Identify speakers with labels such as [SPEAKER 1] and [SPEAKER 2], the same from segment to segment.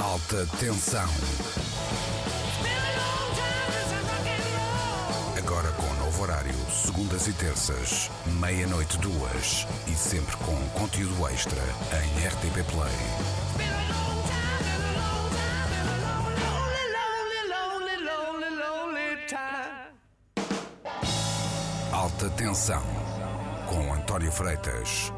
[SPEAKER 1] Alta tensão. Agora com novo horário, segundas e terças, meia-noite duas e sempre com conteúdo extra em RTP Play. Alta tensão com António Freitas.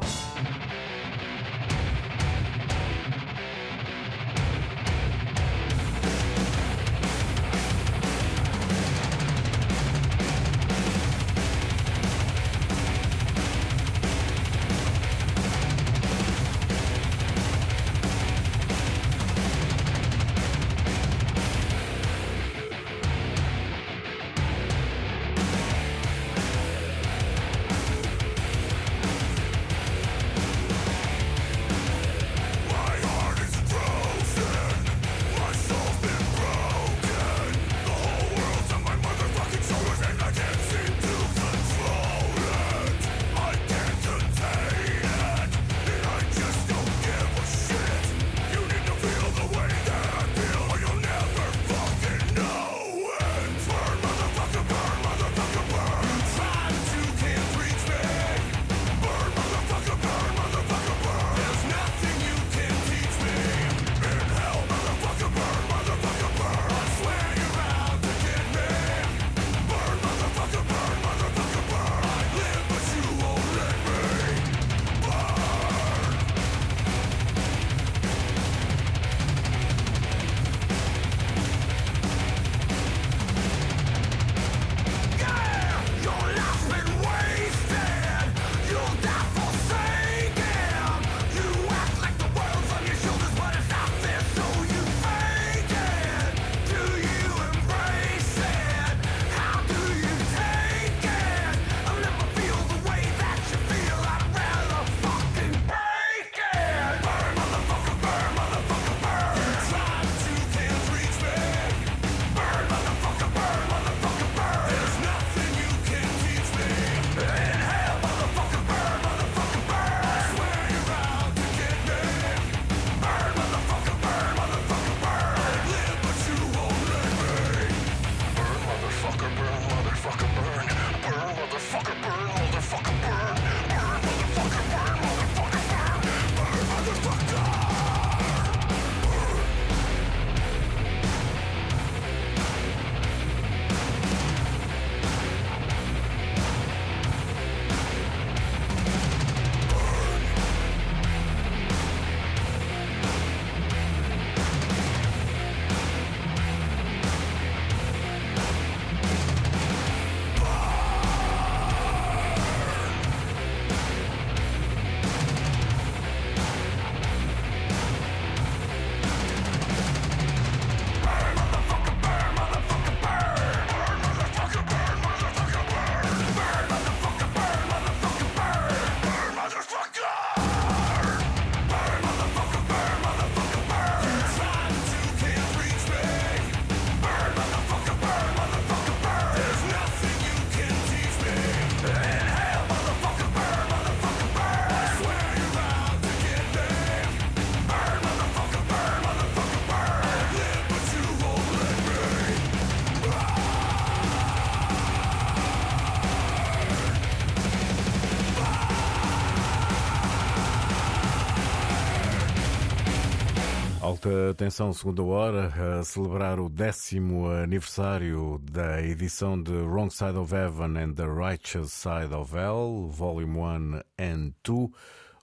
[SPEAKER 2] Atenção, segunda hora, a celebrar o décimo aniversário da edição de Wrong Side of Heaven and the Righteous Side of Hell, Volume 1 and 2.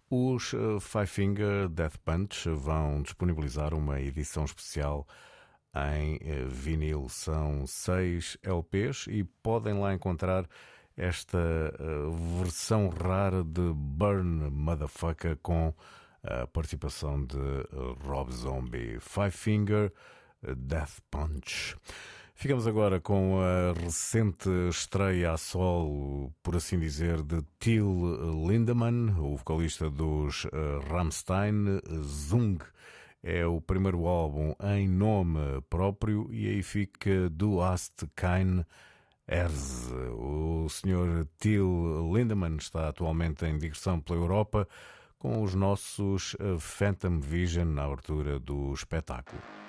[SPEAKER 2] Os eh, Five Finger Death Punch vão disponibilizar uma edição especial em eh, vinil. São seis LPs e podem lá encontrar esta eh, versão rara de Burn Motherfucker com a participação de eh, Rob Zombie, Five Finger Death Punch. Ficamos agora com a recente estreia a solo, por assim dizer, de Till Lindemann, o vocalista dos eh, Rammstein, Zung. É o primeiro álbum em nome próprio e aí fica Du hast kein Herz. O Sr. Till Lindemann está atualmente em digressão pela Europa
[SPEAKER 3] com os nossos eh, Phantom Vision na abertura do espetáculo.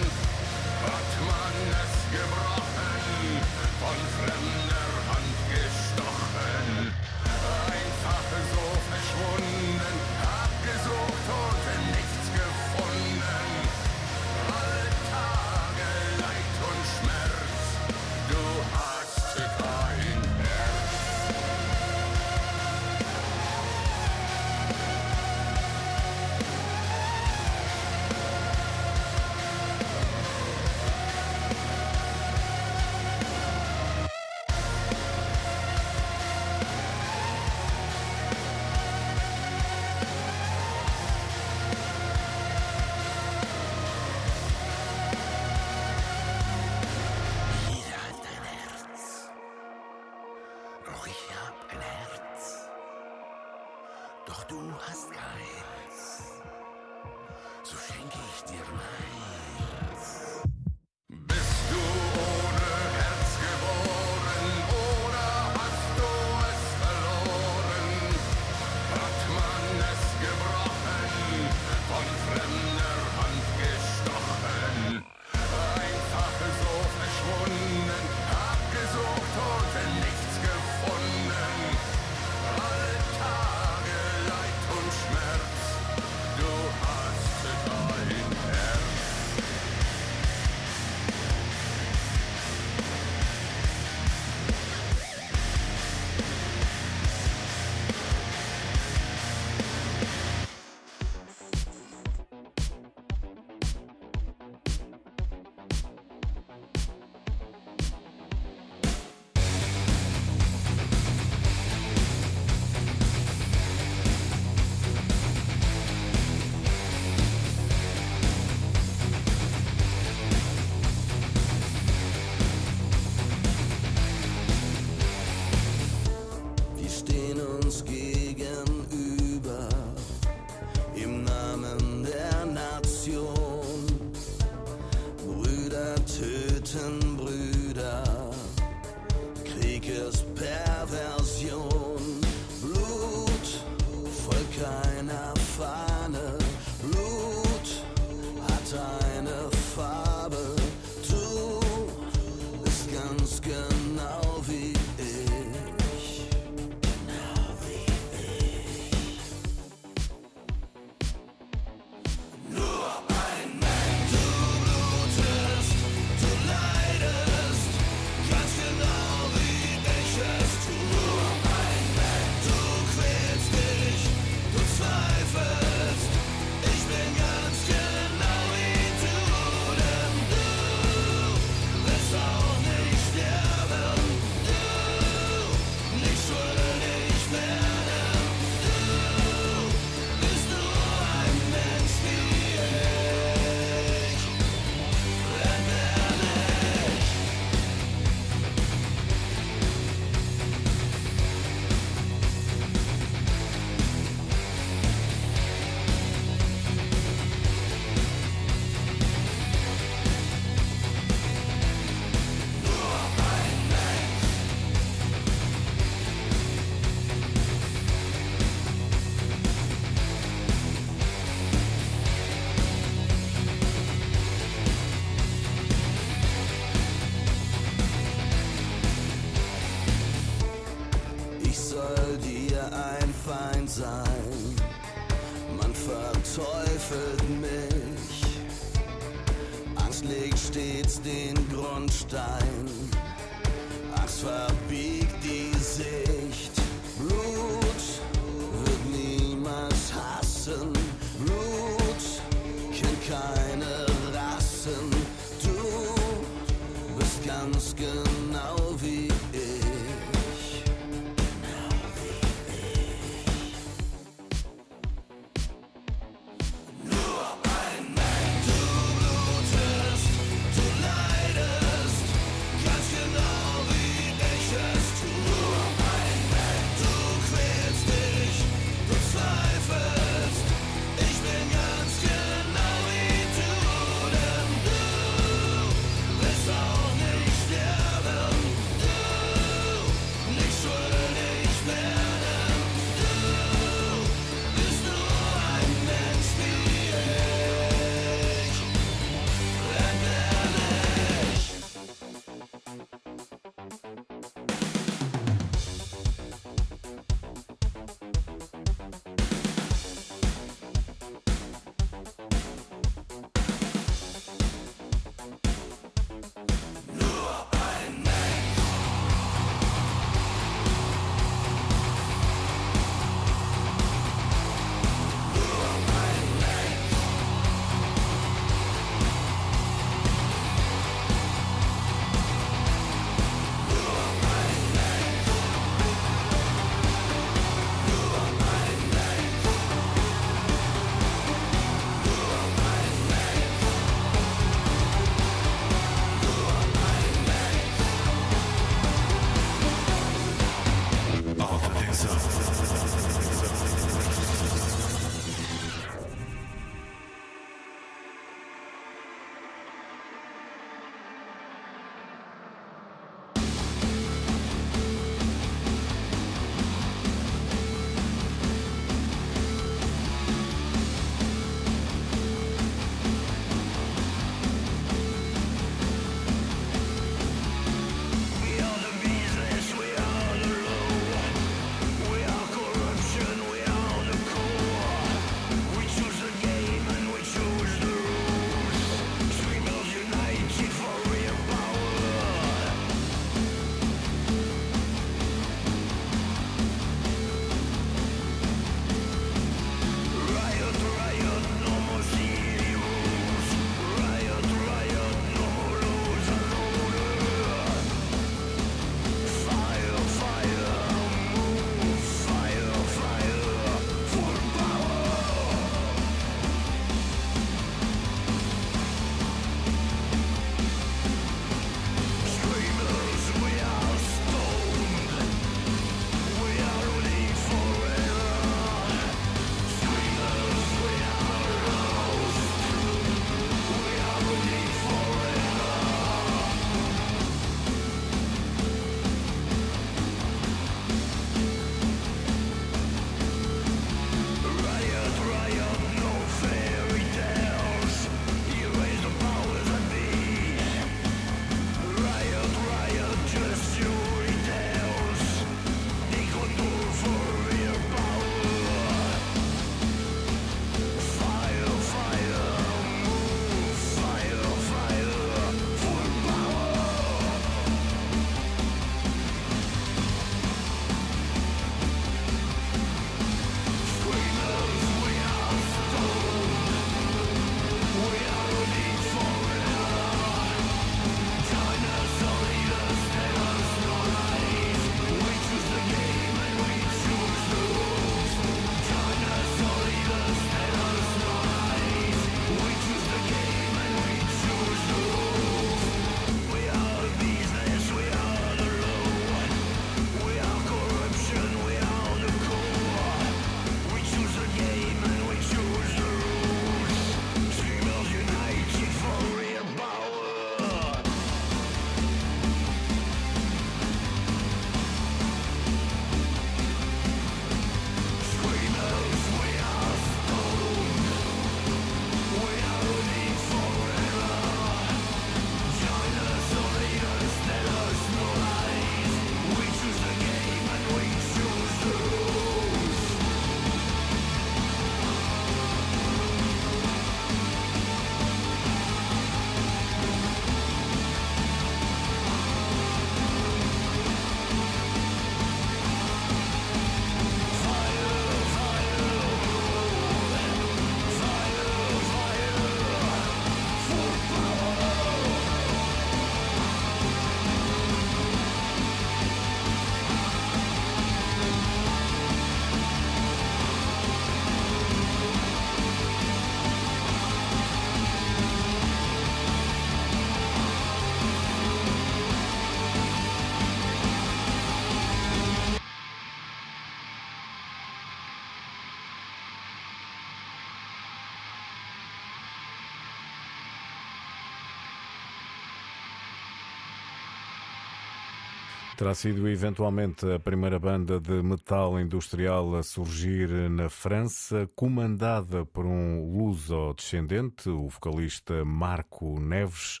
[SPEAKER 2] Terá sido eventualmente a primeira banda de metal industrial a surgir na França, comandada por um luso-descendente, o vocalista Marco Neves.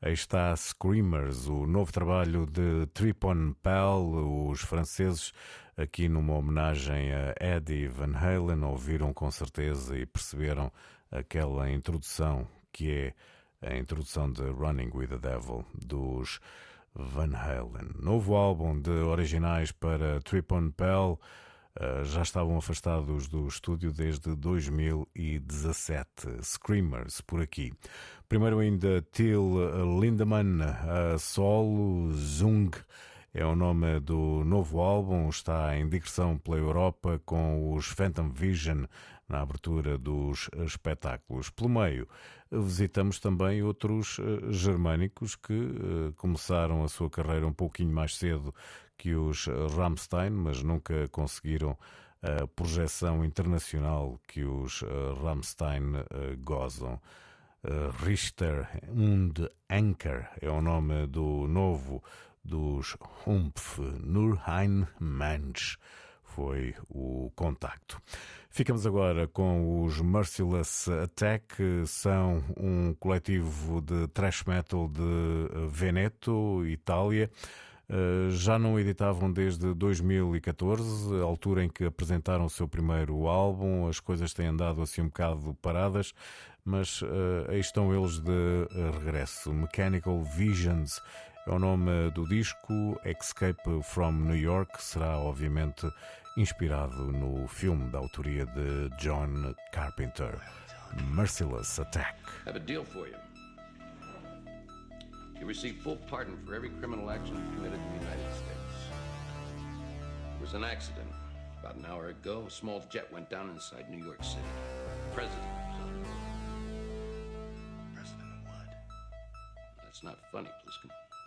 [SPEAKER 2] Aí está Screamers, o novo trabalho de Tripon Pell, os franceses, aqui numa homenagem a Eddie Van Halen, ouviram com certeza e perceberam aquela introdução que é a introdução de Running with the Devil dos Van Halen. Novo álbum de originais para Trip on Pell. Uh, já estavam afastados do estúdio desde 2017. Screamers por aqui. Primeiro ainda Till Lindemann, a solo, Zung é o nome do novo álbum, está em digressão pela Europa com os Phantom Vision na abertura dos espetáculos. Pelo meio, visitamos também outros uh, germânicos que uh, começaram a sua carreira um pouquinho mais cedo que os Rammstein, mas nunca conseguiram a projeção internacional que os uh, Rammstein gozam. Richter und Anker é o nome do novo dos Humpf Nurheim Mensch foi o contacto. Ficamos agora com os Merciless Attack, são um coletivo de thrash metal de Veneto, Itália. Eh, já não editavam desde 2014, a altura em que apresentaram o seu primeiro álbum. As coisas têm andado assim um bocado paradas, mas uh, aí estão eles de regresso. Mechanical Visions é o nome do disco. Escape from New York será, obviamente, inspirado no filme da autoria de John Carpenter, Merciless Attack.
[SPEAKER 4] I have a deal for you. You receive full pardon for every criminal action committed in the United States. It was an accident. About an hour ago, a small jet went down inside New York City. The president. President what? That's not funny, Pliskin.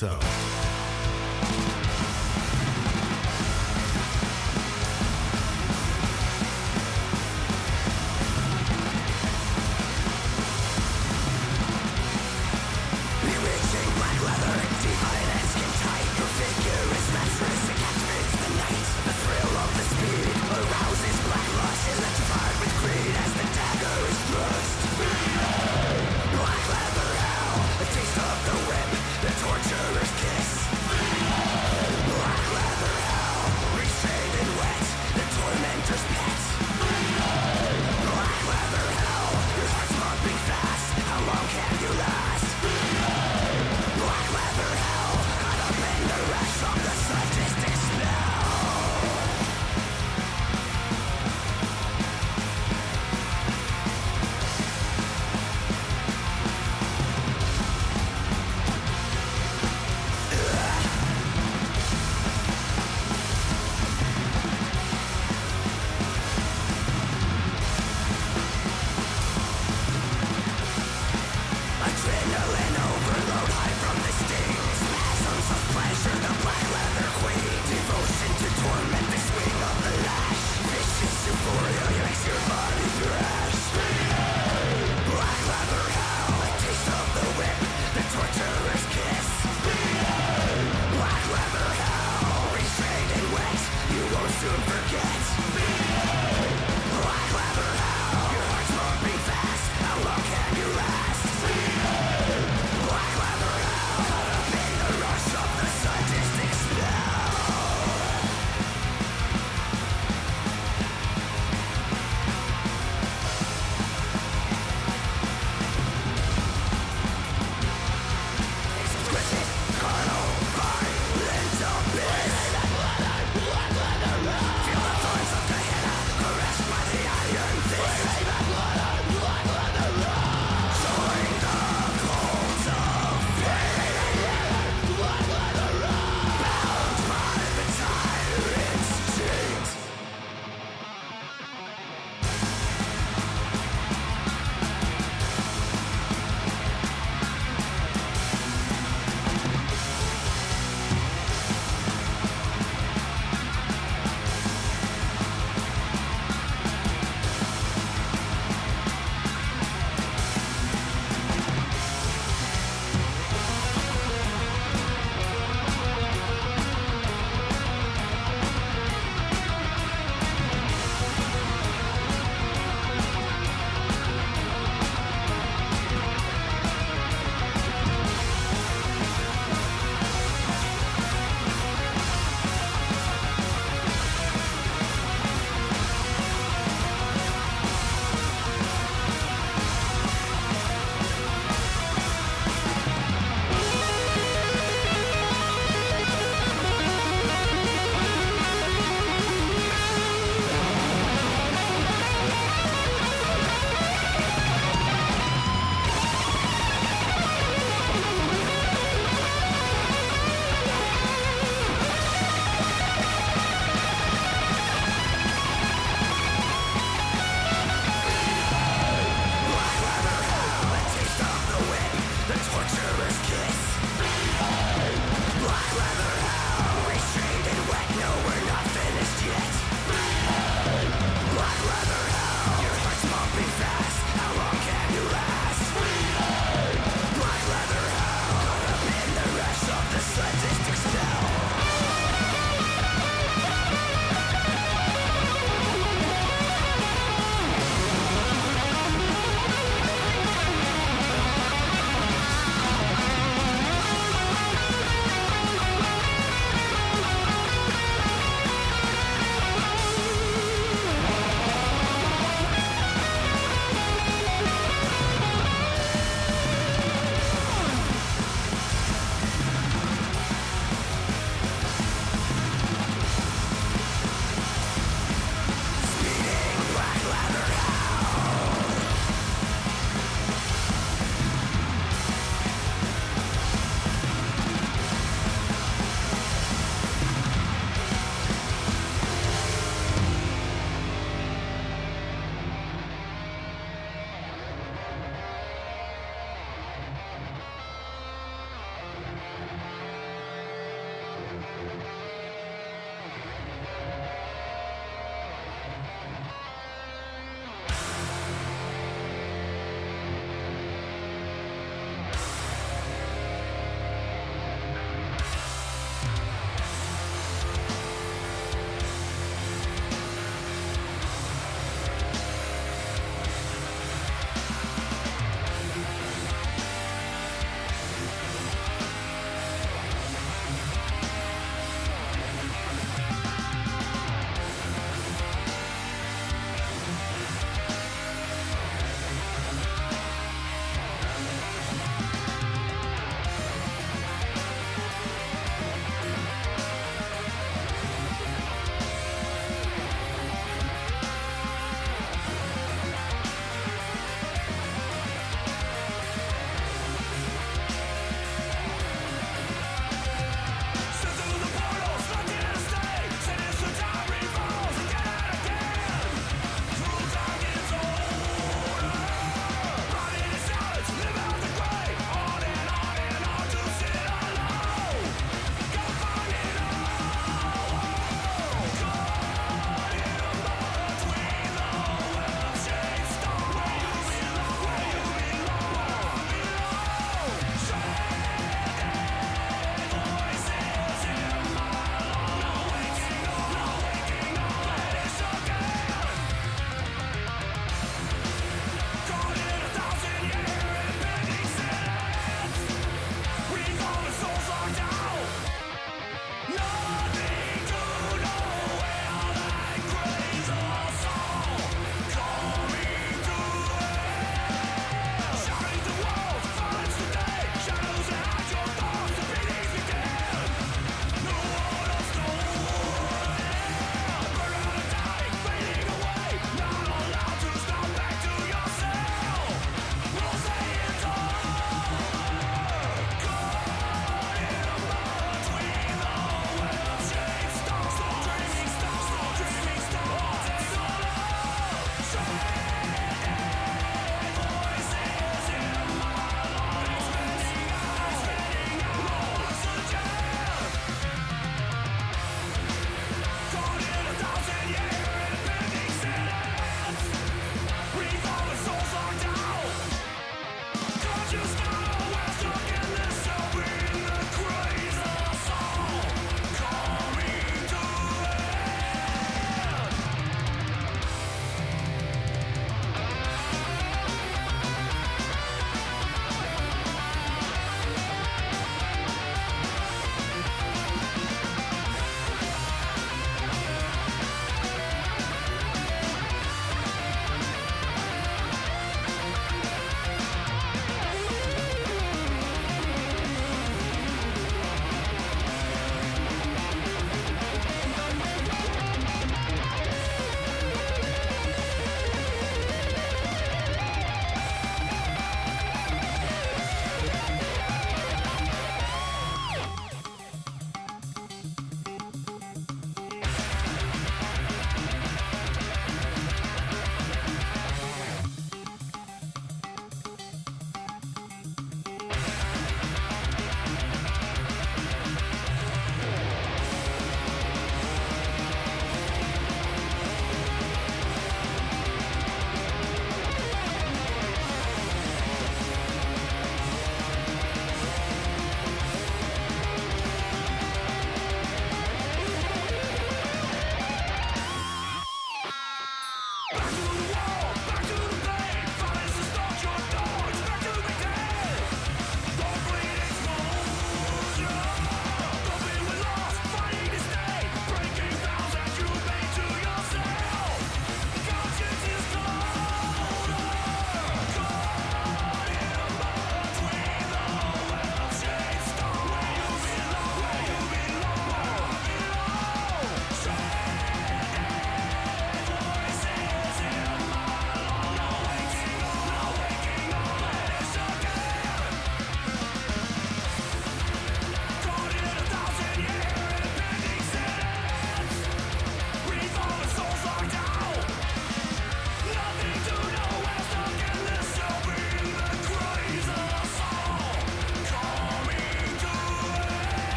[SPEAKER 5] so.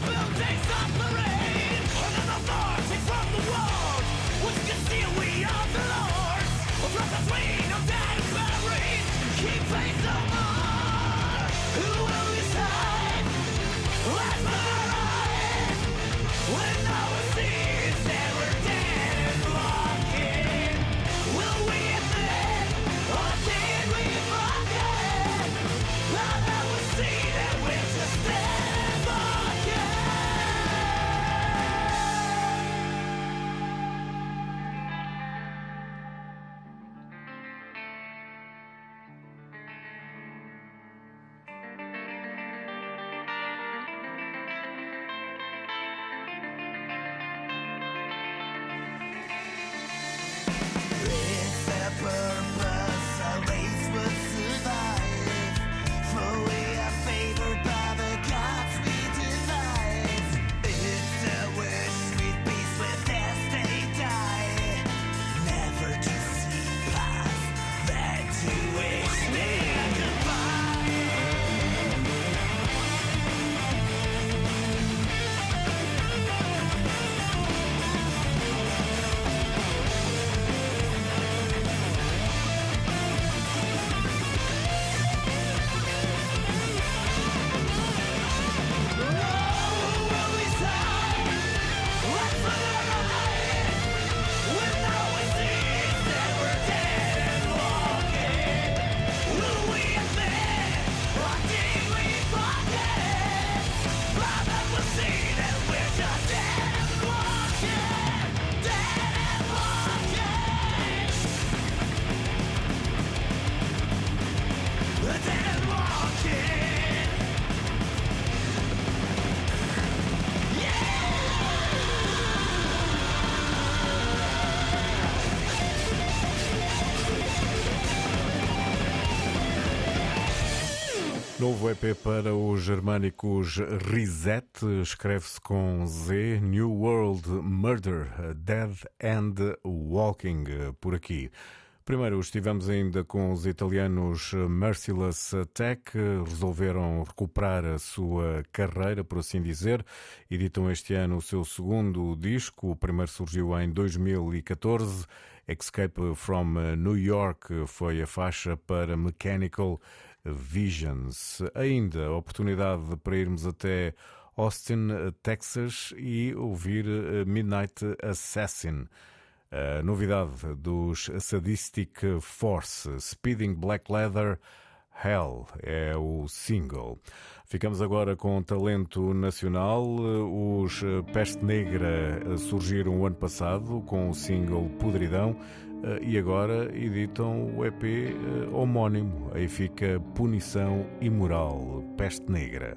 [SPEAKER 5] Buildings operate Novo EP para os germânicos Reset, escreve-se com Z, New World Murder, Dead and Walking, por aqui. Primeiro estivemos ainda com os italianos Merciless Attack, resolveram recuperar a sua carreira, por assim dizer. Editam este ano o seu segundo disco, o primeiro surgiu em 2014. Escape from New York foi a faixa para Mechanical Visions. Ainda a oportunidade para irmos até Austin, Texas e ouvir eh, Midnight Assassin. A novidade dos Sadistic Force, Speeding Black Leather, Hell é o single. Ficamos agora com talento nacional. Os Peste Negra surgiram o ano passado com o single Podridão. Eh, e agora editam o EP eh, homónimo. Aí fica Punição Imoral, Peste Negra.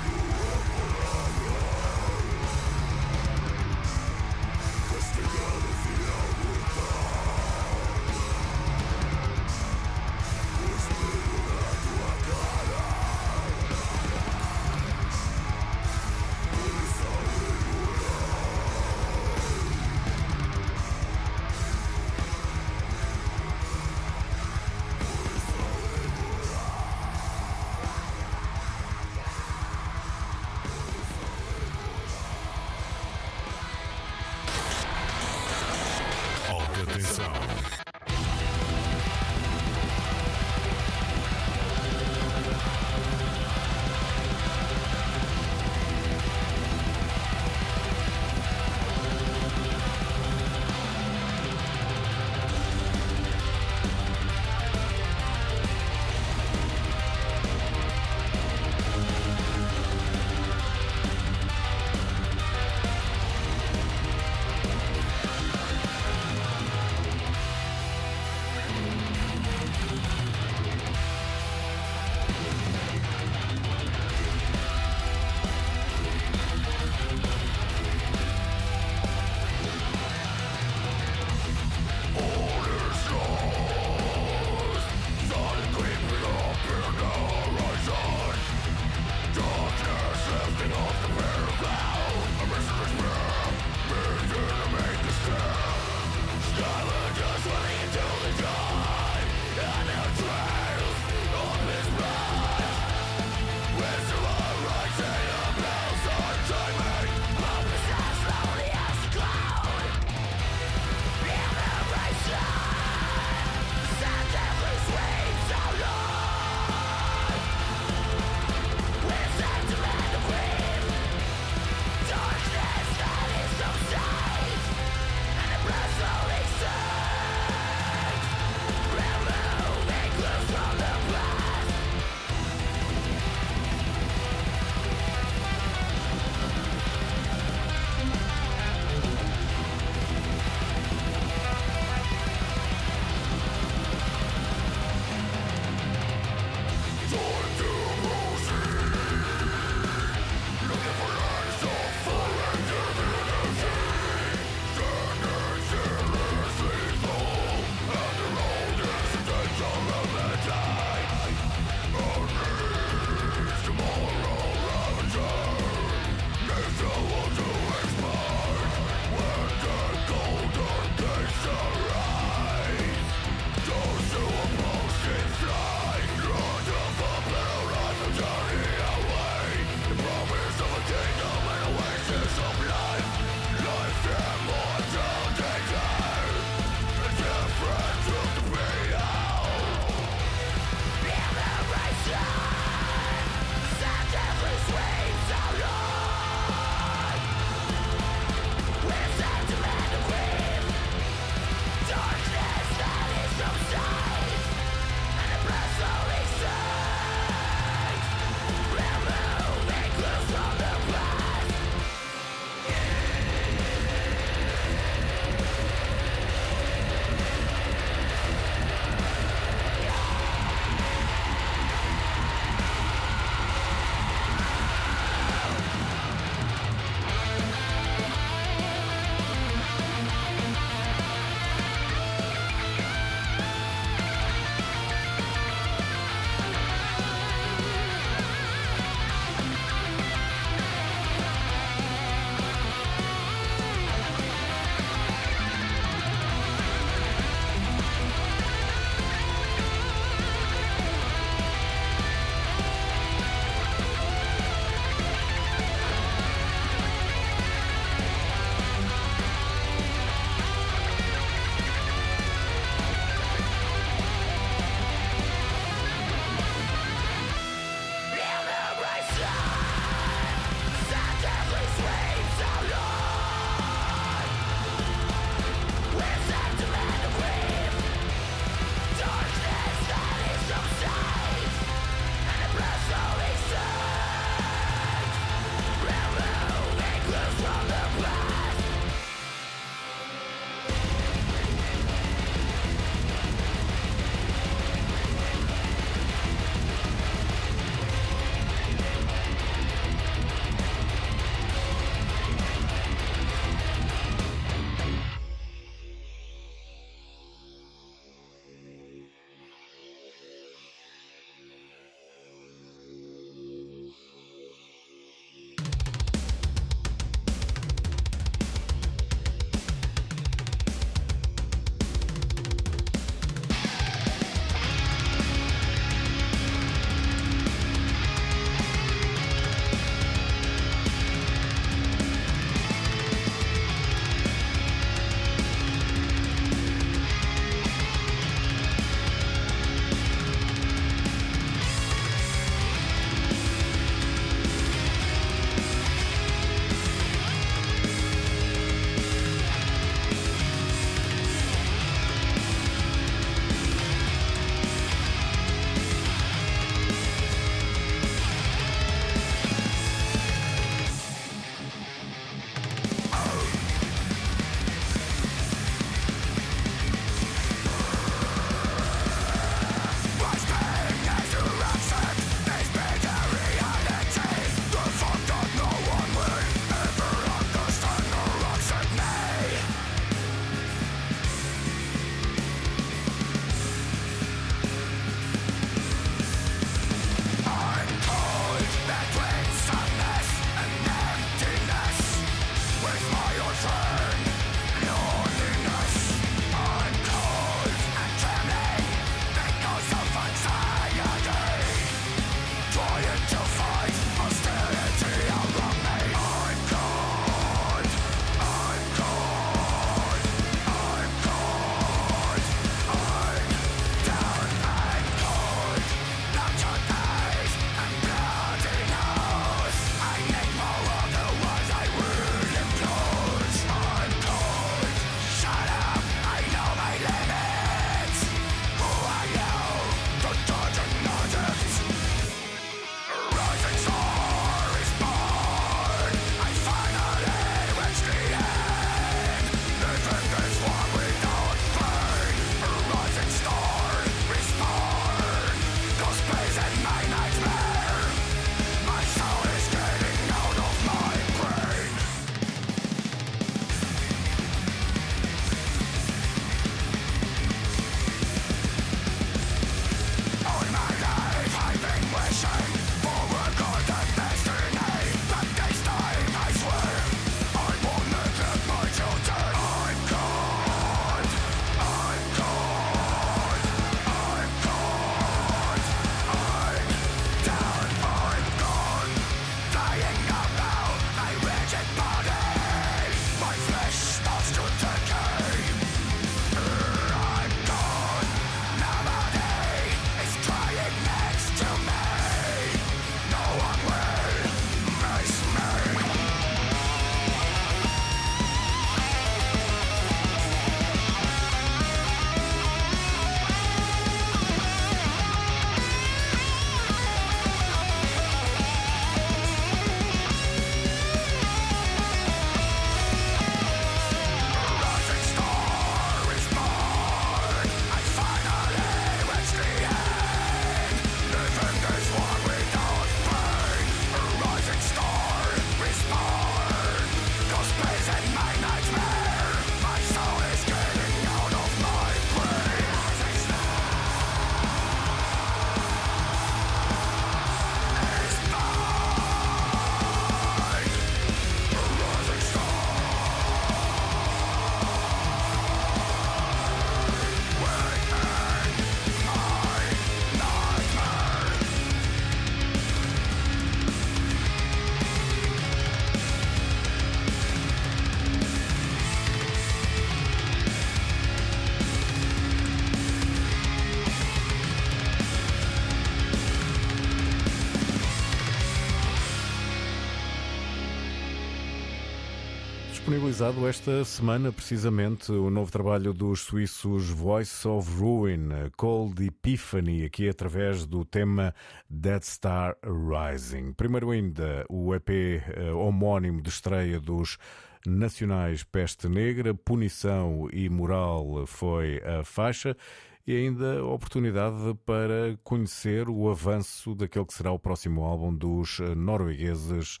[SPEAKER 2] Disponibilizado esta semana, precisamente, o novo trabalho dos suíços Voice of Ruin, Cold Epiphany, aqui através do tema Dead Star Rising. Primeiro ainda, o EP eh, homónimo de estreia dos nacionais Peste Negra, Punição e Moral foi a faixa e ainda oportunidade para conhecer o avanço daquele que será o próximo álbum dos noruegueses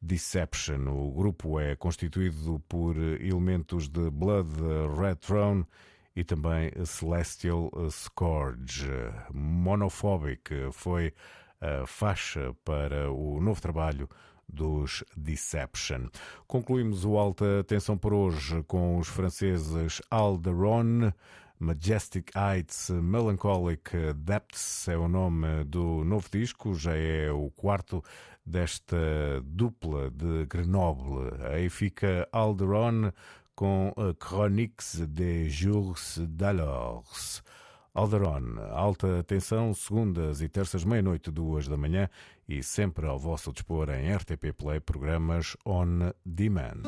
[SPEAKER 2] Deception. O grupo é constituído por elementos de Blood Red Throne e também Celestial Scourge. Monophobic foi a faixa para o novo trabalho dos Deception. Concluímos o Alta Atenção por hoje com os franceses Alderon, Majestic Heights, Melancholic Depths é o nome do novo disco, já é o quarto desta dupla de Grenoble. Aí fica Alderon com Chroniques des Jours d'alors. Alderon, alta atenção, segundas e terças, meia-noite, duas da manhã e sempre ao vosso dispor em RTP Play, programas on demand.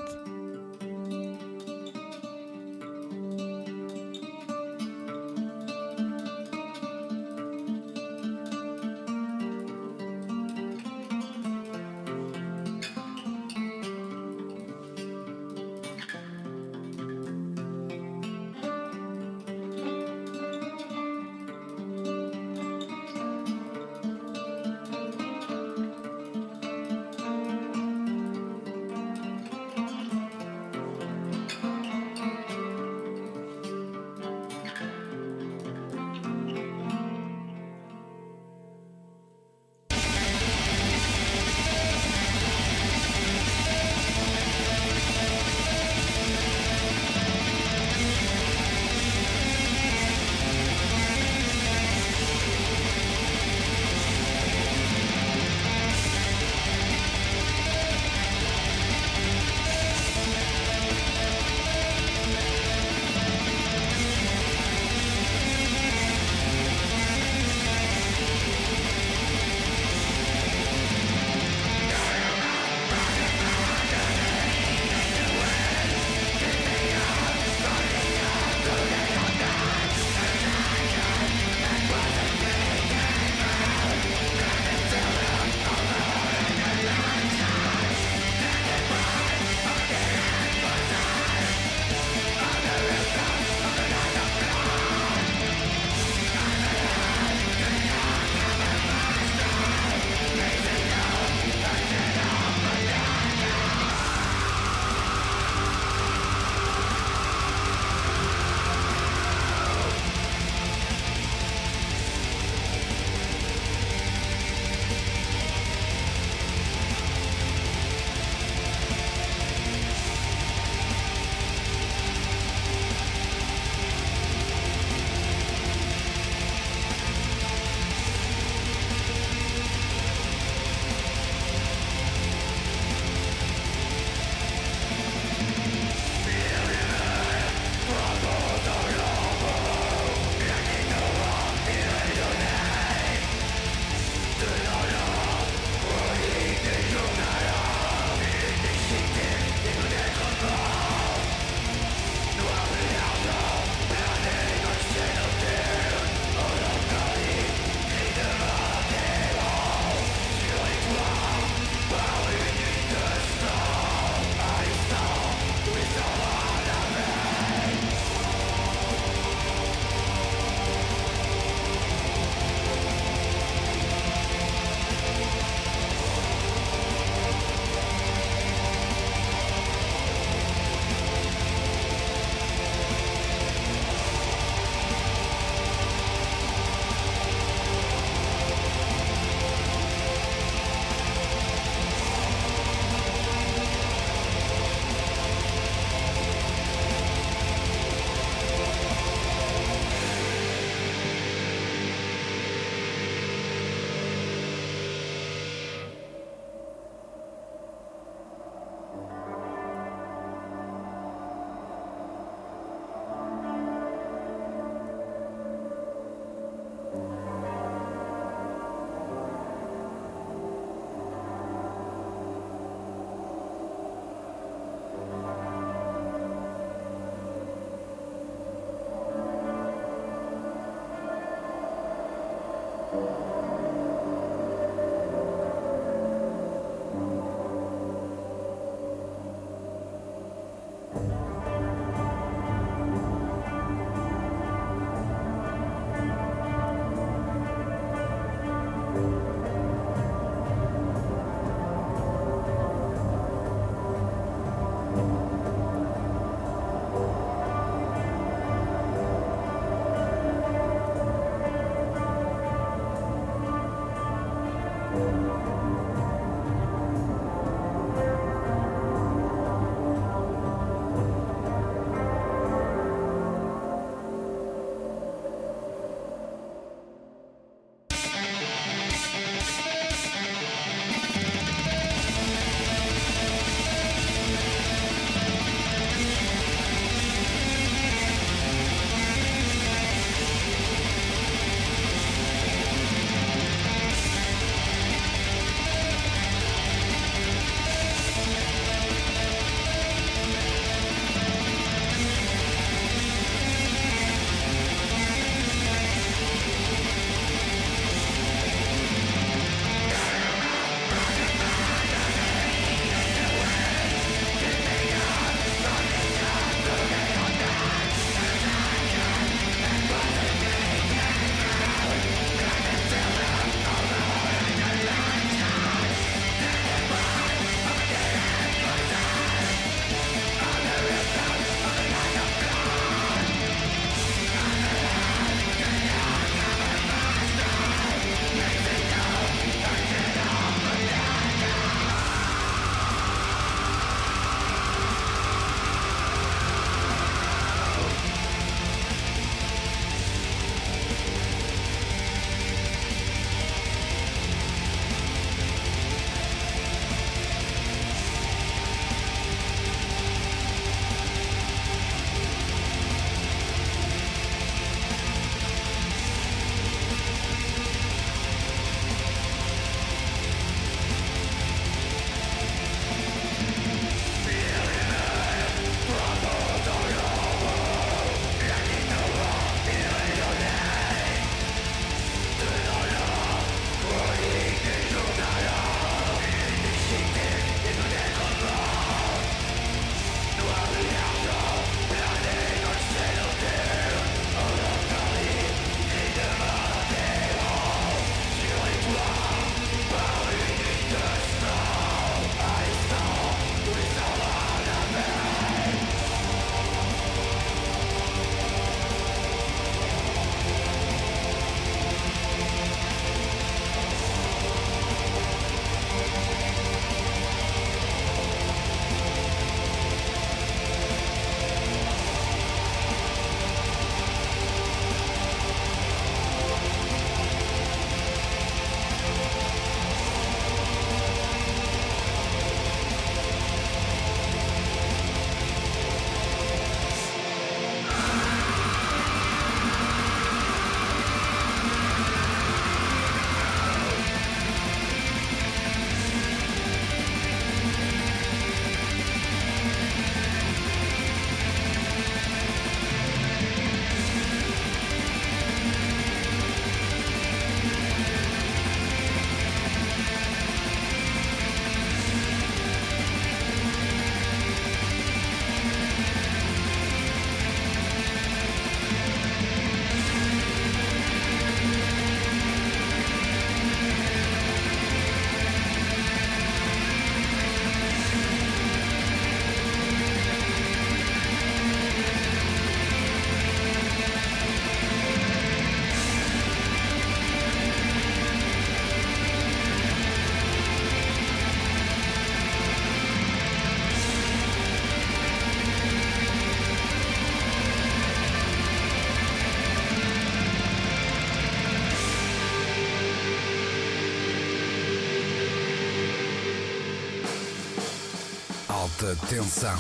[SPEAKER 1] Alta tensão.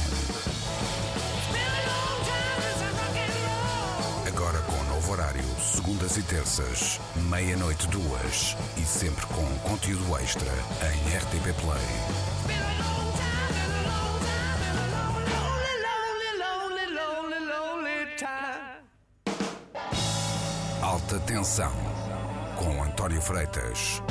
[SPEAKER 1] Agora com novo horário, segundas e terças, meia-noite duas e sempre com conteúdo extra em RTP Play. Alta tensão com António Freitas.